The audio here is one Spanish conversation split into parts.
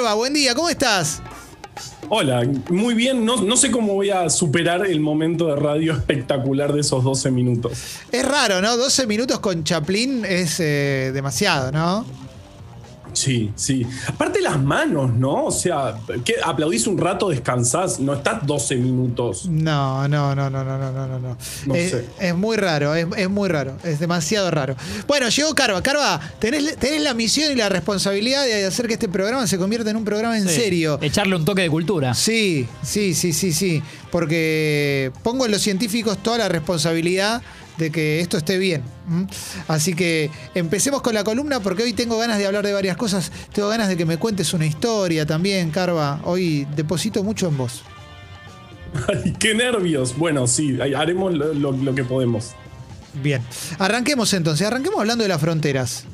Buen día, ¿cómo estás? Hola, muy bien. No, no, sé cómo voy a superar el momento de radio espectacular de esos 12 minutos. Es raro, ¿no? 12 minutos con Chaplin es eh, demasiado, ¿no? Sí, sí. Aparte las manos, ¿no? O sea, aplaudís un rato, descansás, no estás 12 minutos. No, no, no, no, no, no, no, no. no es, sé. es, muy raro, es, muy raro, es demasiado raro. Bueno, llegó Carva. Carva, tenés, tenés, la misión y la responsabilidad de hacer que este programa se convierta en un programa en serio. Echarle un toque de cultura. Sí, sí, sí, sí, sí. Porque pongo en los científicos toda la responsabilidad de que esto esté bien. Así que empecemos con la columna porque hoy tengo ganas de hablar de varias cosas. Tengo ganas de que me cuentes una historia también, Carva. Hoy deposito mucho en vos. Ay, qué nervios. Bueno, sí, haremos lo, lo que podemos. Bien. Arranquemos entonces. Arranquemos hablando de las fronteras.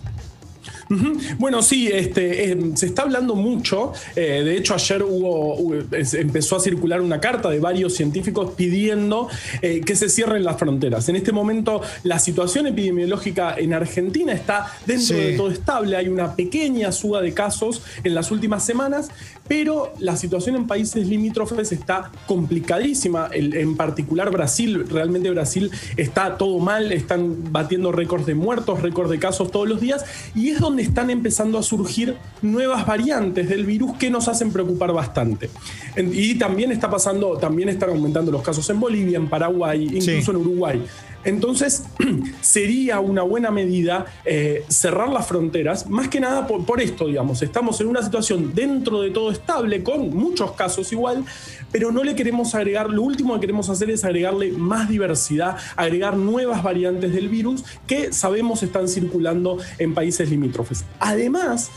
Bueno, sí, este, eh, se está hablando mucho. Eh, de hecho, ayer hubo, empezó a circular una carta de varios científicos pidiendo eh, que se cierren las fronteras. En este momento, la situación epidemiológica en Argentina está dentro de todo estable. Hay una pequeña suba de casos en las últimas semanas, pero la situación en países limítrofes está complicadísima. en particular, Brasil, realmente Brasil está todo mal. Están batiendo récords de muertos, récords de casos todos los días. Y es donde están empezando a surgir nuevas variantes del virus que nos hacen preocupar bastante. Y también está pasando, también están aumentando los casos en Bolivia, en Paraguay, incluso en Uruguay. Entonces, sería una buena medida eh, cerrar las fronteras, más que nada por, esto, digamos. Estamos en una situación dentro de todo estable, con muchos casos igual, pero no le queremos agregar, lo último que queremos hacer es agregarle más diversidad, agregar nuevas variantes del virus que sabemos están circulando en países limítrofes. Además,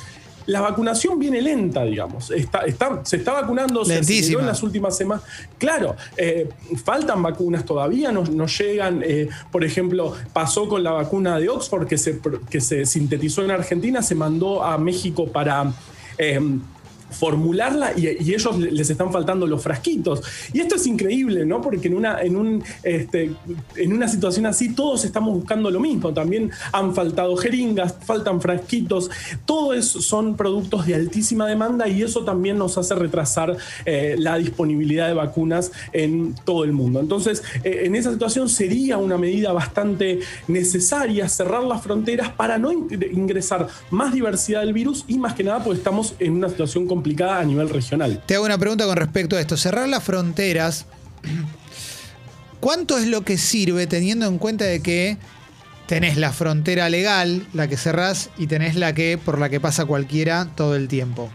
la vacunación viene lenta, digamos. Está, se está vacunando, se en las últimas semanas. Claro, eh, faltan vacunas todavía, no, llegan. Eh, por ejemplo, pasó con la vacuna de Oxford que se, que se sintetizó en Argentina, se mandó a México para. Eh, formularla y, ellos les están faltando los frasquitos. Y esto es increíble, ¿no? Porque en una, en, un, este, en una situación así todos estamos buscando lo mismo. También han faltado jeringas, faltan frasquitos. Todo eso son productos de altísima demanda y eso también nos hace retrasar eh, la disponibilidad de vacunas en todo el mundo. Entonces, eh, en esa situación sería una medida bastante necesaria cerrar las fronteras para no ingresar más diversidad del virus y más que nada porque estamos en una situación complicada complicada a nivel regional. Te hago una pregunta con respecto a esto. Cerrar las fronteras, ¿cuánto es lo que sirve teniendo en cuenta de que tenés la frontera legal, la que cerrás, y tenés la que por la que pasa cualquiera todo el tiempo?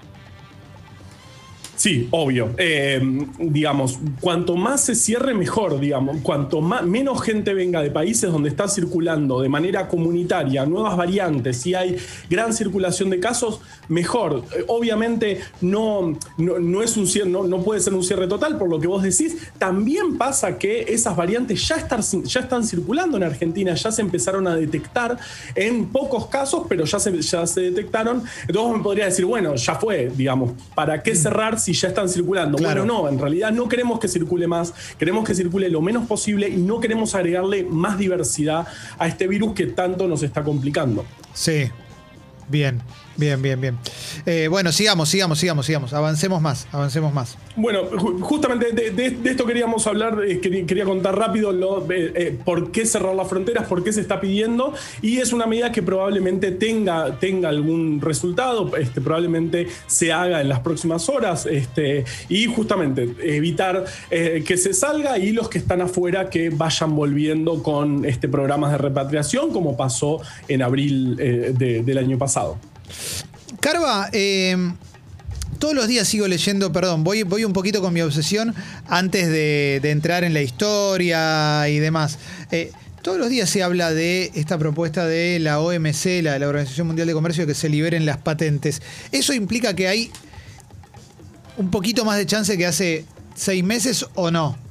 Sí, obvio. Eh, digamos, cuanto más se cierre, mejor, digamos. Cuanto más, menos gente venga de países donde está circulando de manera comunitaria nuevas variantes y hay gran circulación de casos, mejor. Eh, obviamente no, no, es un cierre, no, puede ser un cierre total, por lo que vos decís. También pasa que esas variantes ya, ya están circulando en Argentina, ya se empezaron a detectar en pocos casos, pero ya se, ya se detectaron. Entonces vos me podrías decir, bueno, ya fue, digamos, ¿para qué mm. cerrar si ya están circulando. Bueno, no, en realidad no queremos que circule más, queremos que circule lo menos posible y no queremos agregarle más diversidad a este virus que tanto nos está complicando. Sí, bien. Bien, bien, bien. Eh, bueno, sigamos, sigamos, sigamos, sigamos. Avancemos más, avancemos más. Bueno, justamente de, esto queríamos hablar, eh, quería, contar rápido lo, eh, por qué cerrar las fronteras, por qué se está pidiendo, y es una medida que probablemente tenga, tenga algún resultado, este, probablemente se haga en las próximas horas, este, y justamente evitar que se salga y los que están afuera que vayan volviendo con este, programas de repatriación, como pasó en abril del año pasado. Carva, em, todos los días sigo leyendo, perdón, voy, voy un poquito con mi obsesión antes de, entrar en la historia y demás. Eh, todos los días se habla de esta propuesta de la OMC, la, la Organización Mundial de Comercio, que se liberen las patentes. ¿Eso implica que hay un poquito más de chance que hace seis meses o no?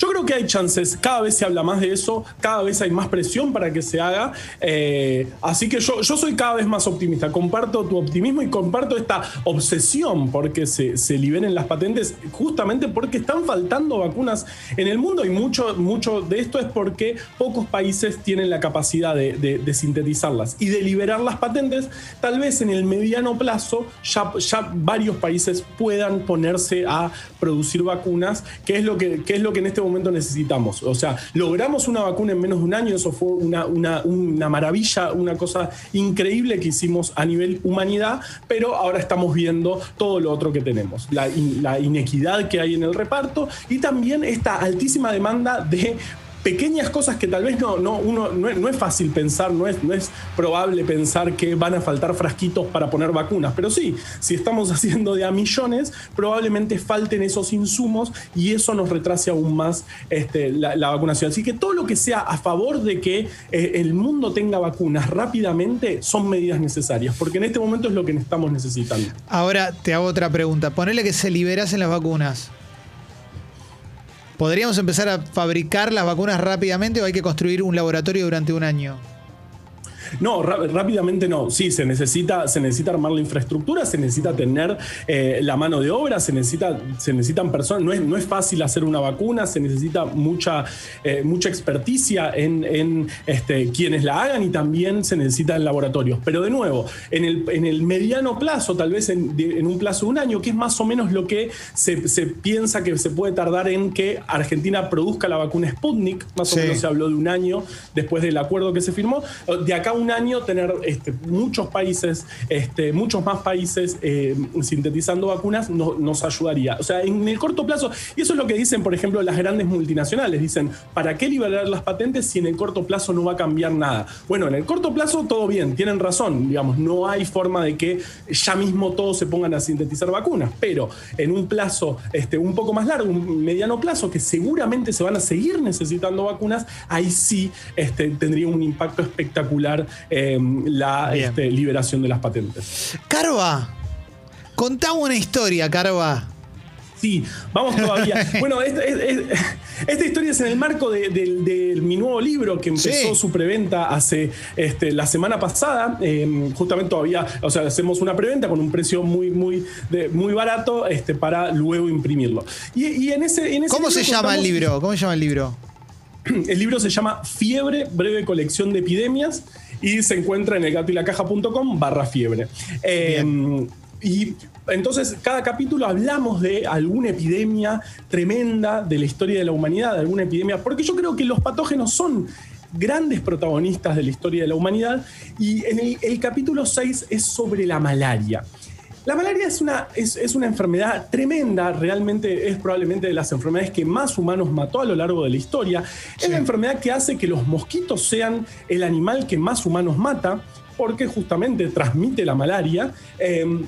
Yo creo que hay chances, cada vez se habla más de eso, cada vez hay más presión para que se haga, eh, así que yo, yo soy cada vez más optimista, comparto tu optimismo y comparto esta obsesión porque se, se liberen las patentes, justamente porque están faltando vacunas en el mundo y mucho, mucho de esto es porque pocos países tienen la capacidad de, sintetizarlas y de liberar las patentes, tal vez en el mediano plazo ya, ya varios países puedan ponerse a producir vacunas, que es lo que, que es lo que en este momento momento necesitamos. O sea, logramos una vacuna en menos de un año, eso fue una, una, maravilla, una cosa increíble que hicimos a nivel humanidad, pero ahora estamos viendo todo lo otro que tenemos, la, la inequidad que hay en el reparto y también esta altísima demanda de pequeñas cosas que tal vez no, no, uno, no, es, fácil pensar, no es, no es probable pensar que van a faltar frasquitos para poner vacunas, pero sí, si estamos haciendo de a millones, probablemente falten esos insumos y eso nos retrase aún más este, la, vacunación. Así que todo lo que sea a favor de que eh, el mundo tenga vacunas rápidamente son medidas necesarias, porque en este momento es lo que estamos necesitando. Ahora te hago otra pregunta, ponele que se liberasen las vacunas. ¿Podríamos empezar a fabricar las vacunas rápidamente o hay que construir un laboratorio durante un año? No, rápidamente no. Sí, se necesita, se necesita armar la infraestructura, se necesita tener eh, la mano de obra, se, necesita, se necesitan personas. No es, no es fácil hacer una vacuna, se necesita mucha, eh, mucha experticia en, este, quienes la hagan y también se necesita en laboratorios. Pero de nuevo, en el, en el mediano plazo, tal vez en, un plazo de un año, que es más o menos lo que se, piensa que se puede tardar en que Argentina produzca la vacuna Sputnik, más o menos se habló de un año después del acuerdo que se firmó. De acá un año tener este, muchos países, este, muchos más países eh, sintetizando vacunas nos ayudaría. O sea, en el corto plazo, y eso es lo que dicen, por ejemplo, las grandes multinacionales, dicen, ¿para qué liberar las patentes si en el corto plazo no va a cambiar nada? Bueno, en el corto plazo todo bien, tienen razón, digamos, no hay forma de que ya mismo todos se pongan a sintetizar vacunas, pero en un plazo este, un poco más largo, un mediano plazo, que seguramente se van a seguir necesitando vacunas, ahí sí este, tendría un impacto espectacular Em, la este, liberación de las patentes. Carva, contame una historia, Carva. Sí, vamos todavía. bueno, esta, historia es en el marco de, mi nuevo libro que empezó su preventa hace este, la semana pasada. Em, justamente todavía, o sea, hacemos una preventa con un precio muy, muy, muy barato este, para luego imprimirlo. Y, en ese, ¿Cómo se llama el libro? ¿Cómo se llama el libro? El libro se llama Fiebre, breve colección de epidemias y se encuentra en elgatoylacaja.com barra fiebre. Em, y entonces, cada capítulo hablamos de alguna epidemia tremenda de la historia de la humanidad, de alguna epidemia, porque yo creo que los patógenos son grandes protagonistas de la historia de la humanidad y en el, el capítulo 6 es sobre la malaria. La malaria es una, es, una enfermedad tremenda, realmente es probablemente de las enfermedades que más humanos mató a lo largo de la historia. Es la enfermedad que hace que los mosquitos sean el animal que más humanos mata, porque justamente transmite la malaria. Em,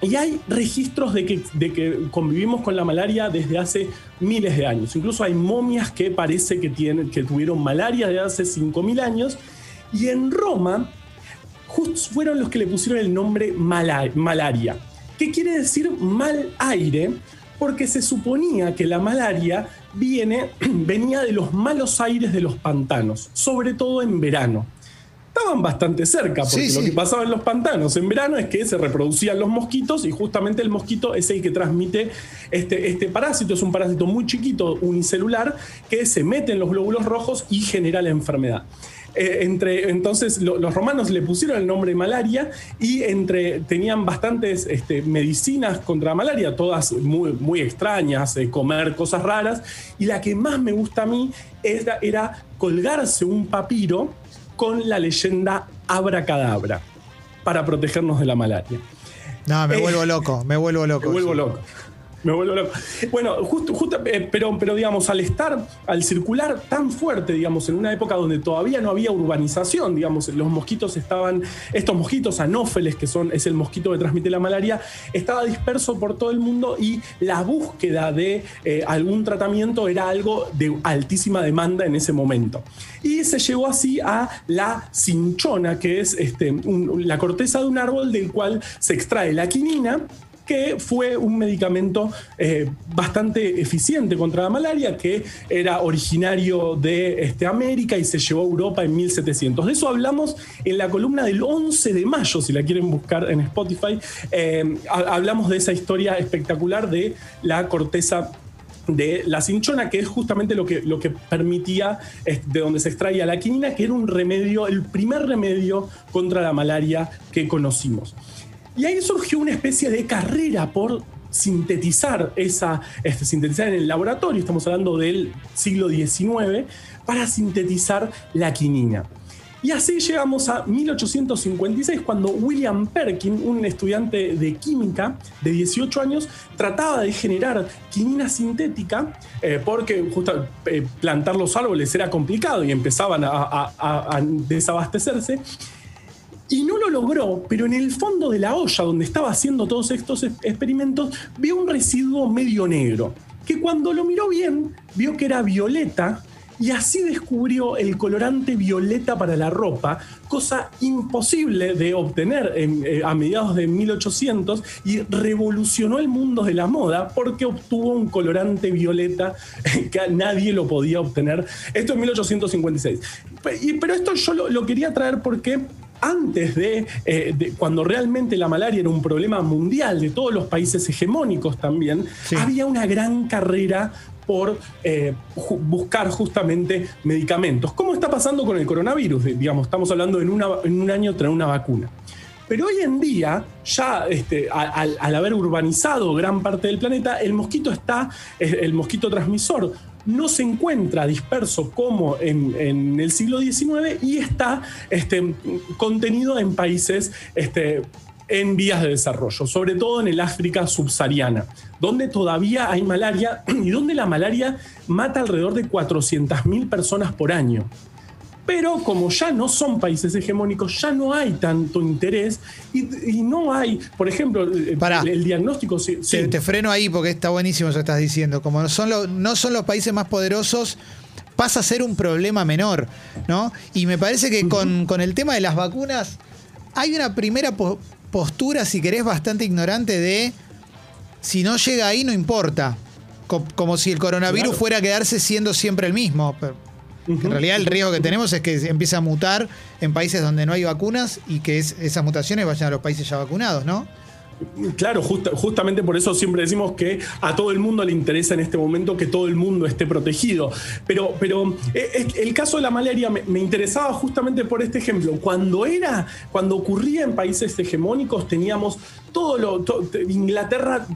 y hay registros de que, de que, convivimos con la malaria desde hace miles de años. Incluso hay momias que parece que, tienen, que tuvieron malaria desde hace 5.000 años. Y en Roma fueron los que le pusieron el nombre malaria, que quiere decir mal aire, porque se suponía que la malaria viene, venía de los malos aires de los pantanos, sobre todo en verano. Estaban bastante cerca, porque lo que pasaba en los pantanos en verano es que se reproducían los mosquitos y justamente el mosquito es el que transmite este, este parásito. Es un parásito muy chiquito, unicelular, que se mete en los glóbulos rojos y genera la enfermedad. Eh, entre, entonces los romanos le pusieron el nombre malaria y entre, tenían bastantes este, medicinas contra malaria, todas muy, muy extrañas, eh, comer cosas raras. Y la que más me gusta a mí era, era colgarse un papiro con la leyenda abracadabra para protegernos de la malaria. No, me eh, vuelvo loco, me vuelvo loco. Me vuelvo loco. Me vuelvo loco. Bueno, justo, eh, pero, pero digamos, al estar, al circular tan fuerte, digamos, en una época donde todavía no había urbanización, digamos, los mosquitos estaban, estos mosquitos anófeles, que son, es el mosquito que transmite la malaria, estaba disperso por todo el mundo y la búsqueda de eh, algún tratamiento era algo de altísima demanda en ese momento. Y se llegó así a la cinchona, que es este, la corteza de un árbol del cual se extrae la quinina que fue un medicamento eh, bastante eficiente contra la malaria, que era originario de este, América y se llevó a Europa en 1700. De eso hablamos en la columna del 11 de mayo, si la quieren buscar en Spotify. Eh, hablamos de esa historia espectacular de la corteza de la cinchona, que es justamente lo que, lo que permitía, de donde se extraía la quinina, que era un remedio, el primer remedio contra la malaria que conocimos. Y ahí surgió una especie de carrera por sintetizar esa, este, sintetizar en el laboratorio, estamos hablando del siglo XIX, para sintetizar la quinina. Y así llegamos a 1856, cuando William Perkin, un estudiante de química de 18 años, trataba de generar quinina sintética, eh, porque justo eh, plantar los árboles era complicado y empezaban a, desabastecerse. Y no lo logró, pero en el fondo de la olla donde estaba haciendo todos estos experimentos, vio un residuo medio negro, que cuando lo miró bien, vio que era violeta y así descubrió el colorante violeta para la ropa, cosa imposible de obtener eh, a mediados de 1800 y revolucionó el mundo de la moda porque obtuvo un colorante violeta que nadie lo podía obtener. Esto en 1856. Pero esto yo lo, quería traer porque antes eh, de, cuando realmente la malaria era un problema mundial de todos los países hegemónicos también, había una gran carrera por eh, buscar justamente medicamentos. ¿Cómo está pasando con el coronavirus? Digamos, estamos hablando en, un año traer una vacuna. Pero hoy en día, ya este, al, haber urbanizado gran parte del planeta, el mosquito está, el mosquito transmisor no se encuentra disperso como en, el siglo XIX y está este, contenido en países este, en vías de desarrollo, sobre todo en el África subsahariana, donde todavía hay malaria y donde la malaria mata alrededor de 400.000 personas por año. Pero como ya no son países hegemónicos, ya no hay tanto interés y, no hay, por ejemplo, el, diagnóstico... Te, freno ahí porque está buenísimo eso que estás diciendo. Como no son, no son los países más poderosos, pasa a ser un problema menor, ¿no? Y me parece que con, con el tema de las vacunas hay una primera postura, si querés, bastante ignorante de si no llega ahí no importa. como si el coronavirus fuera a quedarse siendo siempre el mismo. En realidad el riesgo que tenemos es que empiece a mutar en países donde no hay vacunas y que esas mutaciones vayan a los países ya vacunados, ¿no? Claro, justamente por eso siempre decimos que a todo el mundo le interesa en este momento que todo el mundo esté protegido. Pero, pero eh, el caso de la malaria me, interesaba justamente por este ejemplo. Cuando era, cuando ocurría en países hegemónicos, teníamos todo lo. Inglaterra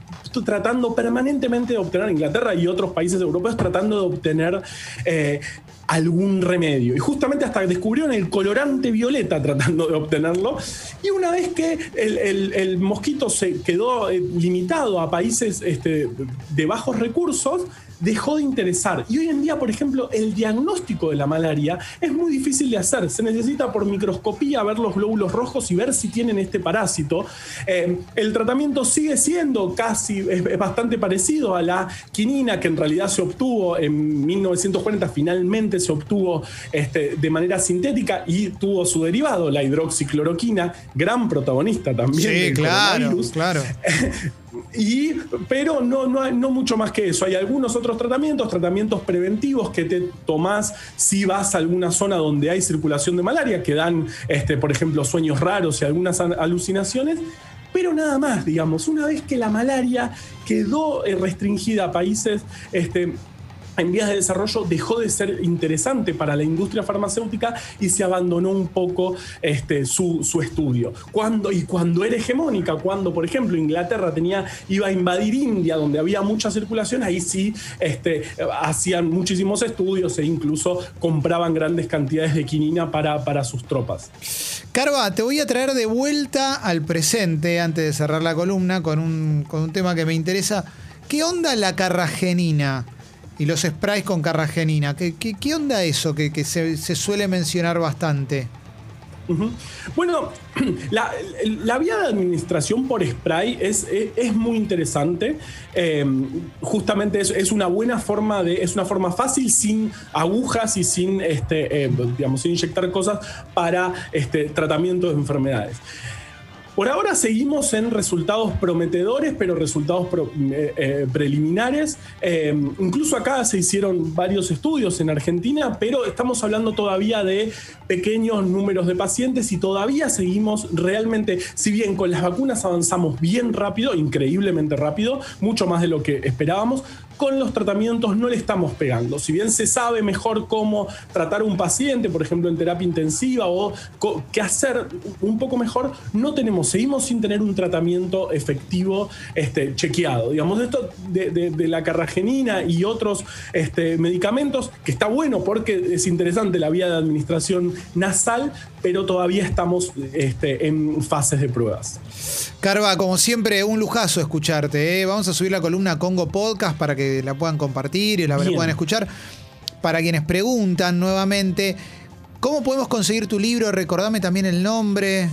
tratando permanentemente de obtener, Inglaterra y otros países europeos tratando de obtener eh, algún remedio. Y justamente hasta descubrieron el colorante violeta tratando de obtenerlo. Y una vez que el, mosquito se quedó eh, limitado a países este, de bajos recursos, dejó de interesar. Y hoy en día, por ejemplo, el diagnóstico de la malaria es muy difícil de hacer. Se necesita por microscopía ver los glóbulos rojos y ver si tienen este parásito. Eh, el tratamiento sigue siendo casi, es, bastante parecido a la quinina que en realidad se obtuvo en 1940, finalmente se obtuvo este, de manera sintética y tuvo su derivado, la hidroxicloroquina, gran protagonista también. Sí, claro, claro. Y, pero no, no, no, mucho más que eso. Hay algunos otros tratamientos, tratamientos preventivos que te tomás si vas a alguna zona donde hay circulación de malaria, que dan, este, por ejemplo, sueños raros y algunas alucinaciones. Pero nada más, digamos, una vez que la malaria quedó eh, restringida a países este, en vías de desarrollo dejó de ser interesante para la industria farmacéutica y se abandonó un poco este, su, estudio. Cuando, y cuando era hegemónica, cuando por ejemplo Inglaterra tenía, iba a invadir India, donde había mucha circulación, ahí sí este, hacían muchísimos estudios e incluso compraban grandes cantidades de quinina para, para sus tropas. Carva, te voy a traer de vuelta al presente antes de cerrar la columna con un, con un tema que me interesa. ¿Qué onda la carragenina? Y los sprays con carragenina. ¿Qué, onda eso que, se, suele mencionar bastante? Bueno, la, vía de administración por spray es, es, muy interesante. Em, justamente es, es, una buena forma de. es una forma fácil, sin agujas y sin este, em, digamos, inyectar cosas para este, tratamiento de enfermedades. Por ahora seguimos en resultados prometedores, pero resultados eh, eh, preliminares. Eh, incluso acá se hicieron varios estudios en Argentina, pero estamos hablando todavía de pequeños números de pacientes y todavía seguimos realmente, si bien con las vacunas avanzamos bien rápido, increíblemente rápido, mucho más de lo que esperábamos, con los tratamientos no le estamos pegando. Si bien se sabe mejor cómo tratar un paciente, por ejemplo en terapia intensiva, o qué hacer un poco mejor, no tenemos, seguimos sin tener un tratamiento efectivo este, chequeado. Digamos, esto de, la carragenina y otros este, medicamentos, que está bueno porque es interesante la vía de administración nasal, pero todavía estamos este, en fases de pruebas. Carva, como siempre, un lujazo escucharte. ¿eh? Vamos a subir la columna Congo Podcast para que la puedan compartir y la, la puedan escuchar. Para quienes preguntan nuevamente, ¿cómo podemos conseguir tu libro? Recordame también el nombre.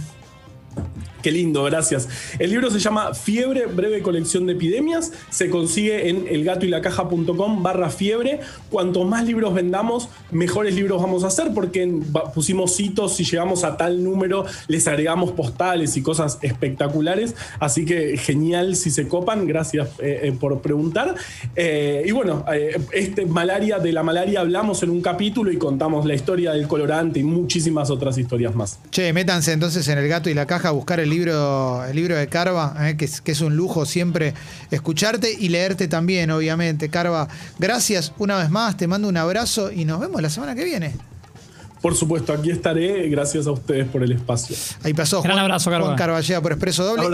Qué lindo, gracias. El libro se llama Fiebre, breve colección de epidemias. Se consigue en elgatoylacaja.com barra fiebre. Cuanto más libros vendamos, mejores libros vamos a hacer porque pusimos hitos, si llegamos a tal número, les agregamos postales y cosas espectaculares. Así que genial si se copan. Gracias eh, eh, por preguntar. Eh, y bueno, este malaria, de la malaria hablamos en un capítulo y contamos la historia del colorante y muchísimas otras historias más. Che, métanse entonces en el gato y la caja a buscar el libro, el libro de Carva, eh, que, es, que es un lujo siempre escucharte y leerte también, obviamente. Carva, gracias una vez más, te mando un abrazo y nos vemos la semana que viene. Por supuesto, aquí estaré. Gracias a ustedes por el espacio. Ahí pasó Gran abrazo, Carva. Juan Carballea por Expreso Doble.